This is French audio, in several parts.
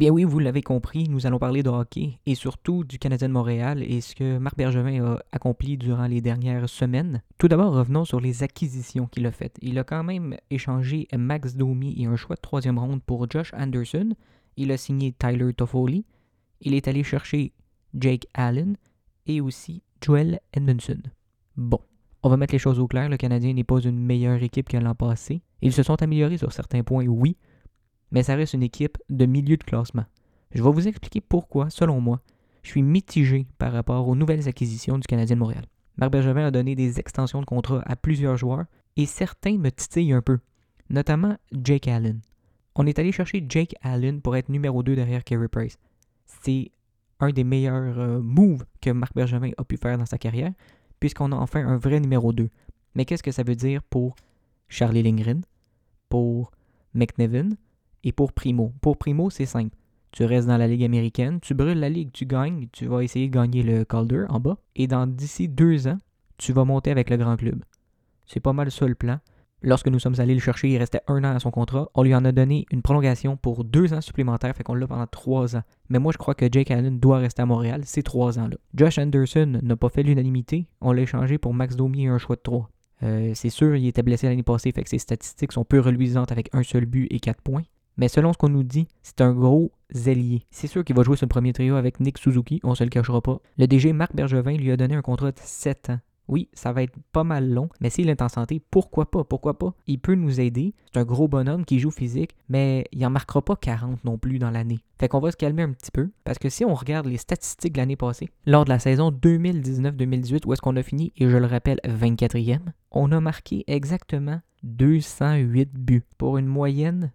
Eh bien oui, vous l'avez compris, nous allons parler de hockey et surtout du Canadien de Montréal et ce que Marc Bergevin a accompli durant les dernières semaines. Tout d'abord, revenons sur les acquisitions qu'il a faites. Il a quand même échangé Max Domi et un choix de troisième ronde pour Josh Anderson. Il a signé Tyler Toffoli. Il est allé chercher Jake Allen et aussi Joel Edmondson. Bon, on va mettre les choses au clair. Le Canadien n'est pas une meilleure équipe que l'an passé. Ils se sont améliorés sur certains points, oui, mais ça reste une équipe de milieu de classement. Je vais vous expliquer pourquoi, selon moi, je suis mitigé par rapport aux nouvelles acquisitions du Canadien de Montréal. Marc Bergevin a donné des extensions de contrat à plusieurs joueurs et certains me titillent un peu, notamment Jake Allen. On est allé chercher Jake Allen pour être numéro 2 derrière Carey Price. C'est un des meilleurs euh, moves que Marc Bergevin a pu faire dans sa carrière, puisqu'on a enfin un vrai numéro 2. Mais qu'est-ce que ça veut dire pour Charlie Lindgren, pour McNevin, et pour Primo. Pour Primo, c'est simple. Tu restes dans la Ligue américaine, tu brûles la Ligue, tu gagnes, tu vas essayer de gagner le Calder en bas, et dans d'ici deux ans, tu vas monter avec le grand club. C'est pas mal ça le plan. Lorsque nous sommes allés le chercher, il restait un an à son contrat. On lui en a donné une prolongation pour deux ans supplémentaires, fait qu'on l'a pendant trois ans. Mais moi, je crois que Jake Allen doit rester à Montréal ces trois ans-là. Josh Anderson n'a pas fait l'unanimité. On l'a échangé pour Max Domi et un choix de trois. Euh, c'est sûr, il était blessé l'année passée, fait que ses statistiques sont peu reluisantes avec un seul but et quatre points. Mais selon ce qu'on nous dit, c'est un gros zélier. C'est sûr qu'il va jouer sur le premier trio avec Nick Suzuki, on se le cachera pas. Le DG Marc Bergevin lui a donné un contrat de 7 ans. Oui, ça va être pas mal long, mais s'il est en santé, pourquoi pas, pourquoi pas? Il peut nous aider. C'est un gros bonhomme qui joue physique, mais il en marquera pas 40 non plus dans l'année. Fait qu'on va se calmer un petit peu, parce que si on regarde les statistiques de l'année passée, lors de la saison 2019-2018, où est-ce qu'on a fini, et je le rappelle, 24e, on a marqué exactement 208 buts pour une moyenne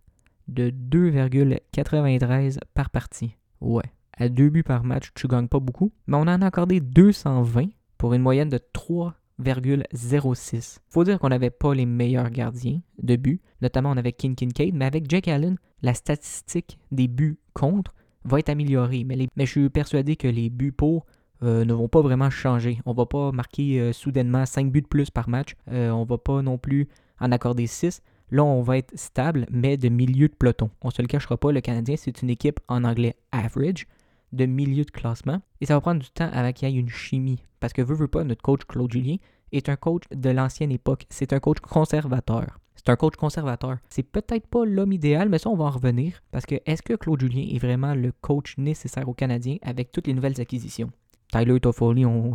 de 2,93 par partie. Ouais. À deux buts par match, tu gagnes pas beaucoup, mais on en a accordé 220 pour une moyenne de 3,06. Faut dire qu'on n'avait pas les meilleurs gardiens de but, notamment on avait King Kincaid, mais avec Jake Allen, la statistique des buts contre va être améliorée. Mais, je suis persuadé que les buts pour euh, ne vont pas vraiment changer. On va pas marquer euh, soudainement 5 buts de plus par match. Euh, on va pas non plus en accorder 6. Là, on va être stable, mais de milieu de peloton. On ne se le cachera pas, le Canadien, c'est une équipe en anglais average, de milieu de classement. Et ça va prendre du temps avant qu'il y ait une chimie. Parce que veut, veut pas, notre coach Claude Julien est un coach de l'ancienne époque. C'est un coach conservateur. C'est un coach conservateur. C'est peut-être pas l'homme idéal, mais ça, on va en revenir. Parce que est-ce que Claude Julien est vraiment le coach nécessaire aux Canadiens avec toutes les nouvelles acquisitions? Tyler Toffoli, on,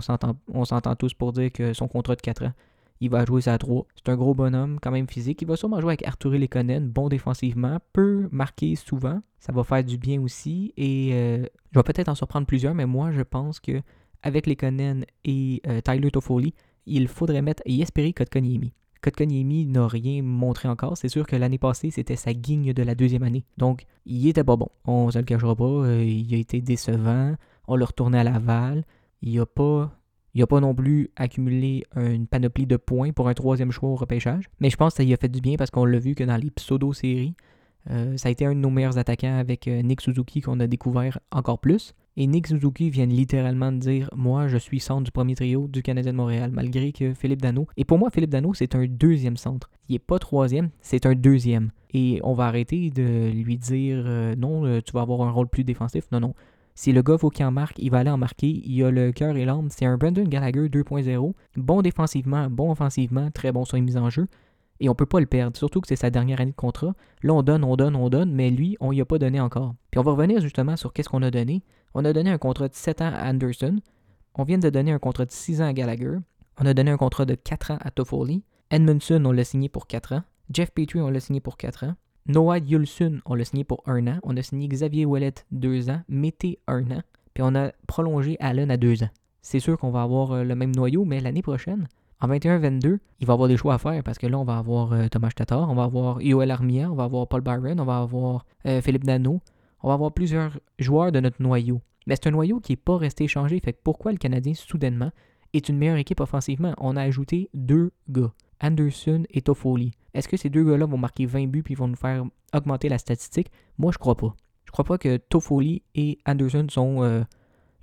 on s'entend tous pour dire que son contrat de 4 ans, il va jouer sa 3. C'est un gros bonhomme, quand même physique. Il va sûrement jouer avec Arthur Lekonen, bon défensivement, peut marquer souvent. Ça va faire du bien aussi. Et euh, je vais peut-être en surprendre plusieurs, mais moi, je pense que avec Lekonen et euh, Tyler Toffoli, il faudrait mettre et espérer Kotkaniemi. Kotkaniemi n'a rien montré encore. C'est sûr que l'année passée, c'était sa guigne de la deuxième année. Donc, il était pas bon. On se le cachera pas. Euh, il a été décevant. On l'a retourné à Laval. Il n'a pas il n'a pas non plus accumulé une panoplie de points pour un troisième choix au repêchage. Mais je pense que ça y a fait du bien parce qu'on l'a vu que dans les pseudo-séries, euh, ça a été un de nos meilleurs attaquants avec euh, Nick Suzuki qu'on a découvert encore plus. Et Nick Suzuki vient littéralement de dire Moi, je suis centre du premier trio du Canadien de Montréal, malgré que Philippe Dano. Et pour moi, Philippe Dano, c'est un deuxième centre. Il n'est pas troisième, c'est un deuxième. Et on va arrêter de lui dire euh, Non, tu vas avoir un rôle plus défensif. Non, non. Si le gars faut qu'il en marque, il va aller en marquer. Il a le cœur et l'âme. C'est un Brandon Gallagher 2.0. Bon défensivement, bon offensivement, très bon sur les mises en jeu. Et on peut pas le perdre, surtout que c'est sa dernière année de contrat. Là, on donne, on donne, on donne, mais lui, on y a pas donné encore. Puis on va revenir justement sur qu'est-ce qu'on a donné. On a donné un contrat de 7 ans à Anderson. On vient de donner un contrat de 6 ans à Gallagher. On a donné un contrat de 4 ans à Toffoli. Edmondson, on l'a signé pour 4 ans. Jeff Petrie, on l'a signé pour 4 ans. Noah Yulsun, on l'a signé pour un an. On a signé Xavier Ouellet deux ans. Mété un an. Puis on a prolongé Allen à deux ans. C'est sûr qu'on va avoir euh, le même noyau, mais l'année prochaine, en 21-22, il va y avoir des choix à faire parce que là, on va avoir euh, Thomas Tatar, on va avoir Yoel Armia, on va avoir Paul Byron, on va avoir euh, Philippe Dano. On va avoir plusieurs joueurs de notre noyau. Mais c'est un noyau qui n'est pas resté changé. Fait que pourquoi le Canadien, soudainement, est une meilleure équipe offensivement? On a ajouté deux gars. Anderson et Toffoli. Est-ce que ces deux gars-là vont marquer 20 buts puis vont nous faire augmenter la statistique? Moi, je crois pas. Je crois pas que Toffoli et Anderson sont euh,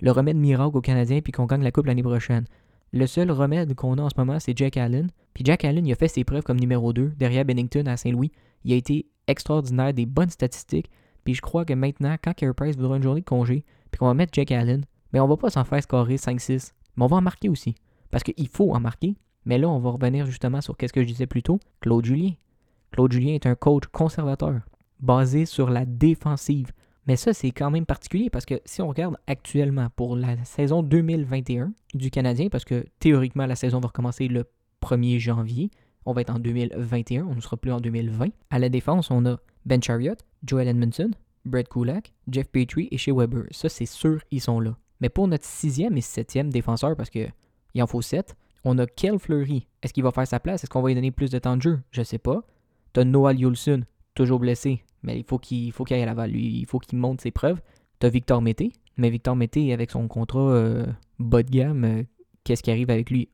le remède miracle aux Canadiens puis qu'on gagne la Coupe l'année prochaine. Le seul remède qu'on a en ce moment, c'est Jack Allen. Puis Jack Allen, il a fait ses preuves comme numéro 2 derrière Bennington à Saint-Louis. Il a été extraordinaire, des bonnes statistiques. Puis je crois que maintenant, quand Carey Price voudra une journée de congé, puis qu'on va mettre Jack Allen, mais on va pas s'en faire scorer 5-6. Mais on va en marquer aussi. Parce qu'il faut en marquer. Mais là, on va revenir justement sur ce que je disais plus tôt. Claude Julien. Claude Julien est un coach conservateur, basé sur la défensive. Mais ça, c'est quand même particulier parce que si on regarde actuellement pour la saison 2021 du Canadien, parce que théoriquement, la saison va recommencer le 1er janvier, on va être en 2021, on ne sera plus en 2020. À la défense, on a Ben Chariot, Joel Edmondson, Brett Kulak, Jeff Petrie et Shea Weber. Ça, c'est sûr, ils sont là. Mais pour notre sixième et septième défenseur, parce qu'il en faut sept, on a Kel Fleury. Est-ce qu'il va faire sa place? Est-ce qu'on va lui donner plus de temps de jeu? Je sais pas. T'as Noah Yulsun, toujours blessé, mais il faut qu'il aille à Laval. Il faut qu'il monte ses preuves. T'as Victor Mété, mais Victor Mété, avec son contrat euh, bas de gamme, euh, qu'est-ce qui arrive avec lui?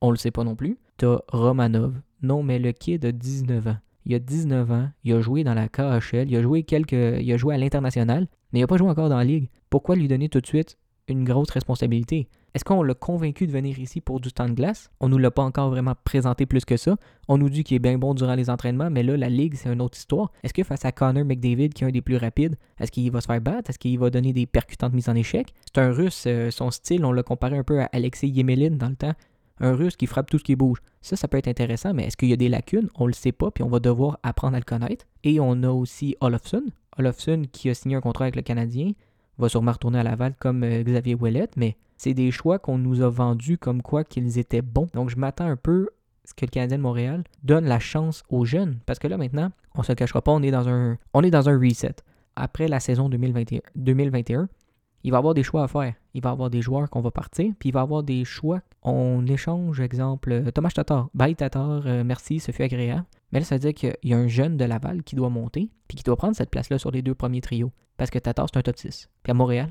On le sait pas non plus. T'as Romanov. Non, mais le kid de 19 ans. Il a 19 ans, il a joué dans la KHL, il a joué quelques. il a joué à l'international, mais il n'a pas joué encore dans la ligue. Pourquoi lui donner tout de suite une grosse responsabilité? Est-ce qu'on l'a convaincu de venir ici pour du temps de glace? On ne nous l'a pas encore vraiment présenté plus que ça. On nous dit qu'il est bien bon durant les entraînements, mais là, la Ligue, c'est une autre histoire. Est-ce que face à Connor McDavid, qui est un des plus rapides, est-ce qu'il va se faire battre? Est-ce qu'il va donner des percutantes mises en échec? C'est un russe, euh, son style, on l'a comparé un peu à Alexei Yemelin dans le temps. Un russe qui frappe tout ce qui bouge. Ça, ça peut être intéressant, mais est-ce qu'il y a des lacunes? On le sait pas, puis on va devoir apprendre à le connaître. Et on a aussi Olofsson. Olofsson qui a signé un contrat avec le Canadien, va sûrement retourner à Laval comme euh, Xavier Ouellet, mais c'est des choix qu'on nous a vendus comme quoi qu'ils étaient bons. Donc je m'attends un peu à ce que le Canadien de Montréal donne la chance aux jeunes. Parce que là maintenant, on se le cachera pas, on est dans un, on est dans un reset. Après la saison 2021, 2021 il va avoir des choix à faire. Il va avoir des joueurs qu'on va partir, puis il va avoir des choix. On échange, exemple, euh, Thomas Tatar. Bye Tatar, euh, merci, ce fut agréable. Mais là, ça veut dire qu'il y a un jeune de Laval qui doit monter, puis qui doit prendre cette place-là sur les deux premiers trios. Parce que Tatar, c'est un top 6. Puis à Montréal,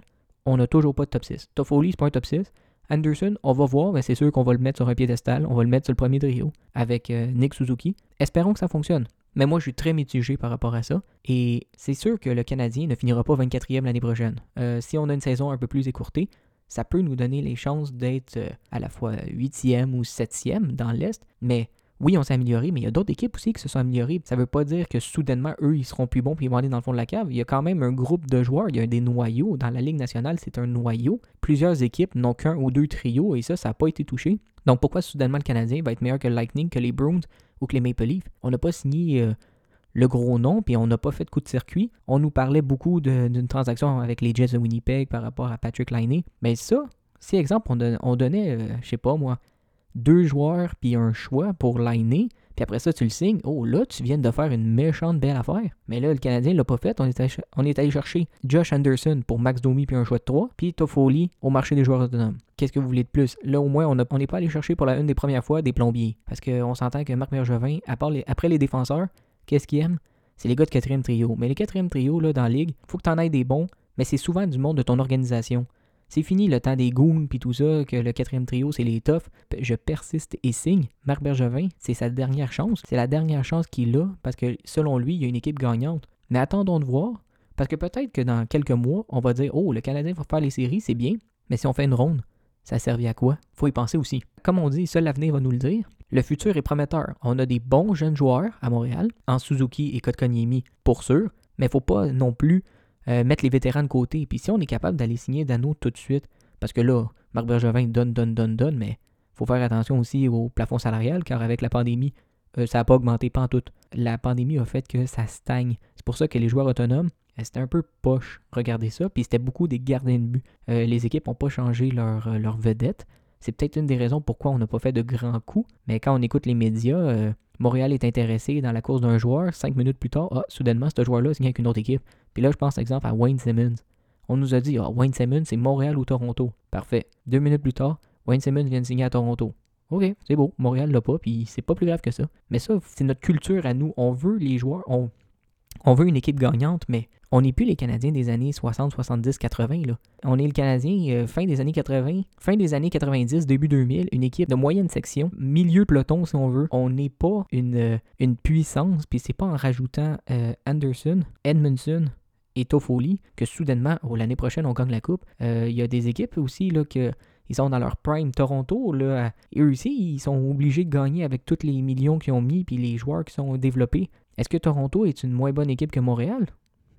on n'a toujours pas de top 6. Toffoli, c'est pas un top 6. Anderson, on va voir, mais c'est sûr qu'on va le mettre sur un piédestal. On va le mettre sur le premier trio avec euh, Nick Suzuki. Espérons que ça fonctionne. Mais moi, je suis très mitigé par rapport à ça. Et c'est sûr que le Canadien ne finira pas 24e l'année prochaine. Euh, si on a une saison un peu plus écourtée, ça peut nous donner les chances d'être euh, à la fois 8e ou 7e dans l'Est. Mais oui, on s'est amélioré, mais il y a d'autres équipes aussi qui se sont améliorées. Ça ne veut pas dire que soudainement, eux, ils seront plus bons puis ils vont aller dans le fond de la cave. Il y a quand même un groupe de joueurs, il y a des noyaux. Dans la Ligue nationale, c'est un noyau. Plusieurs équipes n'ont qu'un ou deux trios et ça, ça n'a pas été touché. Donc pourquoi soudainement le Canadien va être meilleur que le Lightning, que les Bruins ou que les Maple Leafs? On n'a pas signé euh, le gros nom puis on n'a pas fait de coup de circuit. On nous parlait beaucoup d'une transaction avec les Jets de Winnipeg par rapport à Patrick Liney. Mais ça, si exemple, on, donnait, euh, je sais pas moi, deux joueurs puis un choix pour liner, puis après ça, tu le signes. Oh, là, tu viens de faire une méchante belle affaire. Mais là, le Canadien l'a pas fait. On est, allé, chercher Josh Anderson pour Max Domi puis un choix de 3, puis Toffoli au marché des joueurs autonomes. Qu'est-ce que vous voulez de plus? Là, au moins, on n'est pas allé chercher pour la une des premières fois des plombiers. Parce qu'on s'entend que Marc Mergevin, après les défenseurs, qu'est-ce qu'il aime? C'est les gars de quatrième trio. Mais les quatrième trio, là, dans la ligue, faut que tu en aies des bons, mais c'est souvent du monde de ton organisation. C'est fini le temps des goons puis tout ça, que le quatrième trio, c'est les toughs. Je persiste et signe. Marc Bergevin, c'est sa dernière chance. C'est la dernière chance qu'il a parce que selon lui, il y a une équipe gagnante. Mais attendons de voir. Parce que peut-être que dans quelques mois, on va dire Oh, le Canadien va faire les séries, c'est bien. Mais si on fait une ronde, ça a servi à quoi? Faut y penser aussi. Comme on dit, seul l'avenir va nous le dire. Le futur est prometteur. On a des bons jeunes joueurs à Montréal, en Suzuki et Kotkaniemi pour sûr, mais faut pas non plus euh, mettre les vétérans de côté. Puis si on est capable d'aller signer Dano tout de suite, parce que là, Marc Bergevin donne, donne, donne, donne, mais faut faire attention aussi au plafond salarial, car avec la pandémie, euh, ça n'a pas augmenté pas en tout. La pandémie a fait que ça stagne. C'est pour ça que les joueurs autonomes, euh, c'était un peu poche. Regardez ça. Puis c'était beaucoup des gardiens de but. les équipes n'ont pas changé leur, leur vedette. C'est peut-être une des raisons pourquoi on n'a pas fait de grands coups. Mais quand on écoute les médias, Montréal est intéressé dans la course d'un joueur. Cinq minutes plus tard, ah, soudainement, ce joueur-là signe avec une autre équipe. Puis là, je pense, exemple, à Wayne Simmons. On nous a dit, ah, Wayne Simmons, c'est Montréal ou Toronto. Parfait. Deux minutes plus tard, Wayne Simmons vient de signer à Toronto. OK, c'est beau. Montréal l'a pas, puis c'est pas plus grave que ça. Mais ça, c'est notre culture à nous. On veut les joueurs, on veut une équipe gagnante, mais on n'est plus les Canadiens des années 60, 70, 80. Là. On est le Canadien euh, fin des années 80, fin des années 90, début 2000, une équipe de moyenne section, milieu peloton si on veut. On n'est pas une, euh, une puissance, puis c'est pas en rajoutant euh, Anderson, Edmondson et Toffoli que soudainement, oh, l'année prochaine, on gagne la coupe. Il y a des équipes aussi là, que ils sont dans leur prime Toronto, là, et eux aussi, ils sont obligés de gagner avec tous les millions qu'ils ont mis puis les joueurs qui sont développés. Est-ce que Toronto est une moins bonne équipe que Montréal?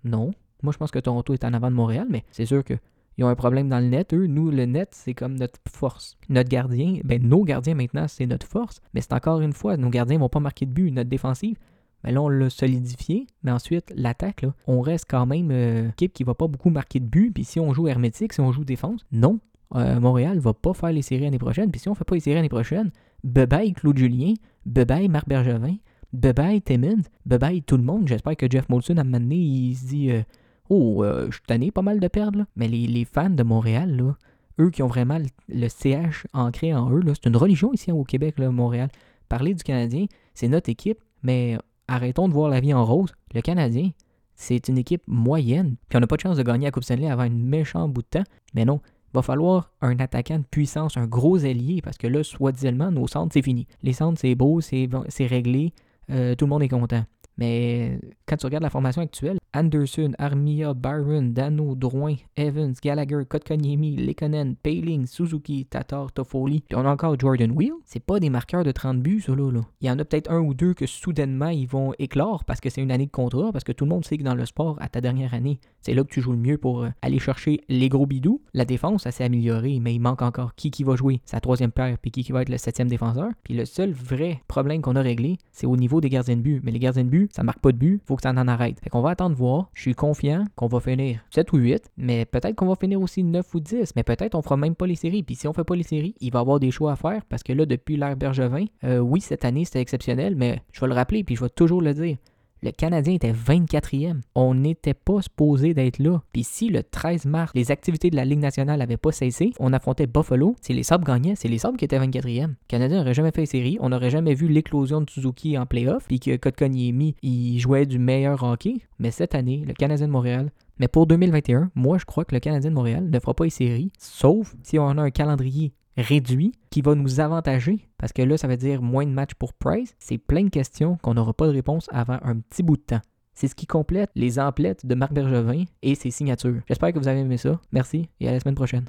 Non. Moi, je pense que Toronto est en avant de Montréal, mais c'est sûr que ils ont un problème dans le net. Eux, nous, le net, c'est comme notre force. Notre gardien, ben nos gardiens maintenant, c'est notre force. Mais c'est encore une fois, nos gardiens vont pas marquer de but. Notre défensive, ben là, on l'a solidifié. Mais ensuite, l'attaque, on reste quand même euh, équipe qui va pas beaucoup marquer de but. Puis si on joue hermétique, si on joue défense, non. Euh, Montréal va pas faire les séries l'année prochaine. Puis si on fait pas les séries l'année prochaine, bye Claude Julien, bye Marc Bergevin, bye Timmins, bye tout le monde. J'espère que Jeff Molson, à un moment il se dit euh, Oh, euh, je suis pas mal de perdre. Mais les, les, fans de Montréal, là, eux qui ont vraiment le, CH ancré en eux, c'est une religion ici au Québec, là, Montréal. Parler du Canadien, c'est notre équipe, mais arrêtons de voir la vie en rose. Le Canadien, c'est une équipe moyenne. Puis on n'a pas de chance de gagner la Coupe Stanley avant un méchant bout de temps. Mais non, va falloir un attaquant de puissance, un gros allié, parce que là, soi-disant, nos centres, c'est fini. Les centres, c'est beau, c'est réglé, tout le monde est content. Mais quand tu regardes la formation actuelle, Anderson, Armia, Byron, Dano, Drouin, Evans, Gallagher, Kotkaniemi, Lekonen, Payling, Suzuki, Tatar, Toffoli, puis on a encore Jordan Wheel. C'est pas des marqueurs de 30 buts, ça là. Il y en a peut-être un ou deux que soudainement ils vont éclore parce que c'est une année de contrat, parce que tout le monde sait que dans le sport, à ta dernière année, c'est là que tu joues le mieux pour euh, aller chercher les gros bidous. La défense, ça s'est amélioré, mais il manque encore qui qui va jouer sa troisième paire, puis qui qui va être le septième défenseur. Puis le seul vrai problème qu'on a réglé, c'est au niveau des gardiens de but. Mais les gardiens de but, ça marque pas de but, faut que ça en arrête. Fait qu'on va attendre Je suis confiant qu'on va finir 7 ou 8, mais peut-être qu'on va finir aussi 9 ou 10, mais peut-être on fera même pas les séries. Puis si on fait pas les séries, il va y avoir des choix à faire parce que là, depuis l'ère Bergevin, euh, oui, cette année c'était exceptionnel, mais je vais le rappeler puis je vais toujours le dire. Le Canadien était 24e. On n'était pas supposé d'être là. Puis si le 13 mars, les activités de la Ligue nationale n'avaient pas cessé, on affrontait Buffalo. Si les Sabres gagnaient, c'est les Sabres qui étaient 24e. Le Canadien n'aurait jamais fait série. On n'aurait jamais vu l'éclosion de Suzuki en playoff. Puis que Kotkaniemi, il jouait du meilleur hockey. Mais cette année, le Canadien de Montréal mais pour 2021, moi, je crois que le Canadien de Montréal ne fera pas les séries, sauf si on a un calendrier réduit qui va nous avantager parce que là, ça veut dire moins de matchs pour Price. C'est plein de questions qu'on n'aura pas de réponse avant un petit bout de temps. C'est ce qui complète les emplettes de Marc Bergevin et ses signatures. J'espère que vous avez aimé ça. Merci et à la semaine prochaine.